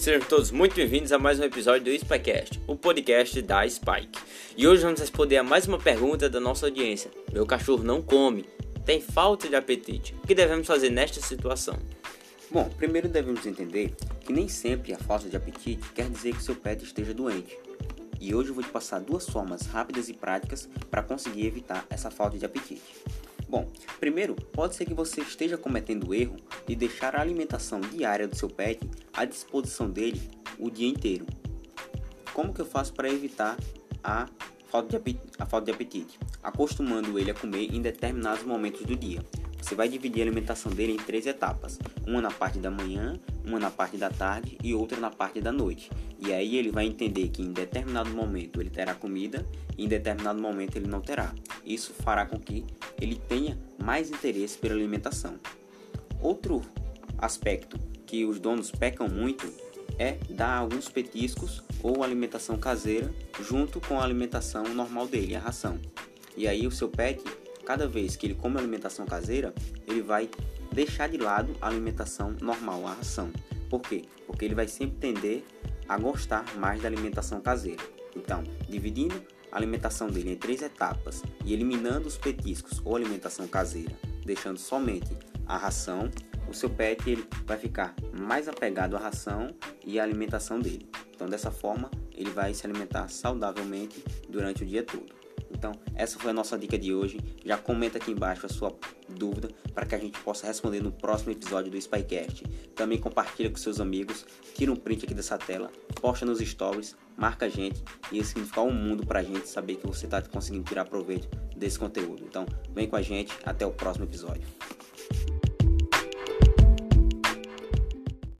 Sejam todos muito bem-vindos a mais um episódio do Spycast, o podcast da Spike. E hoje vamos responder a mais uma pergunta da nossa audiência. Meu cachorro não come, tem falta de apetite. O que devemos fazer nesta situação? Bom, primeiro devemos entender que nem sempre a falta de apetite quer dizer que seu pet esteja doente. E hoje eu vou te passar duas formas rápidas e práticas para conseguir evitar essa falta de apetite. Bom, primeiro, pode ser que você esteja cometendo o erro de deixar a alimentação diária do seu pet à disposição dele o dia inteiro. Como que eu faço para evitar a falta, de apetite, a falta de apetite? Acostumando ele a comer em determinados momentos do dia. Você vai dividir a alimentação dele em três etapas: uma na parte da manhã, uma na parte da tarde e outra na parte da noite. E aí ele vai entender que em determinado momento ele terá comida e em determinado momento ele não terá. Isso fará com que ele tenha mais interesse pela alimentação. Outro aspecto que os donos pecam muito é dar alguns petiscos ou alimentação caseira junto com a alimentação normal dele, a ração. E aí o seu pet cada vez que ele come alimentação caseira, ele vai deixar de lado a alimentação normal, a ração. Por quê? Porque ele vai sempre tender a gostar mais da alimentação caseira. Então, dividindo a alimentação dele em três etapas e eliminando os petiscos ou alimentação caseira, deixando somente a ração, o seu pet ele vai ficar mais apegado à ração e à alimentação dele. Então, dessa forma, ele vai se alimentar saudavelmente durante o dia todo. Então, essa foi a nossa dica de hoje. Já comenta aqui embaixo a sua dúvida para que a gente possa responder no próximo episódio do Spycast. Também compartilha com seus amigos, tira um print aqui dessa tela, posta nos stories, marca a gente e isso significa um mundo para a gente saber que você está conseguindo tirar proveito desse conteúdo. Então, vem com a gente, até o próximo episódio.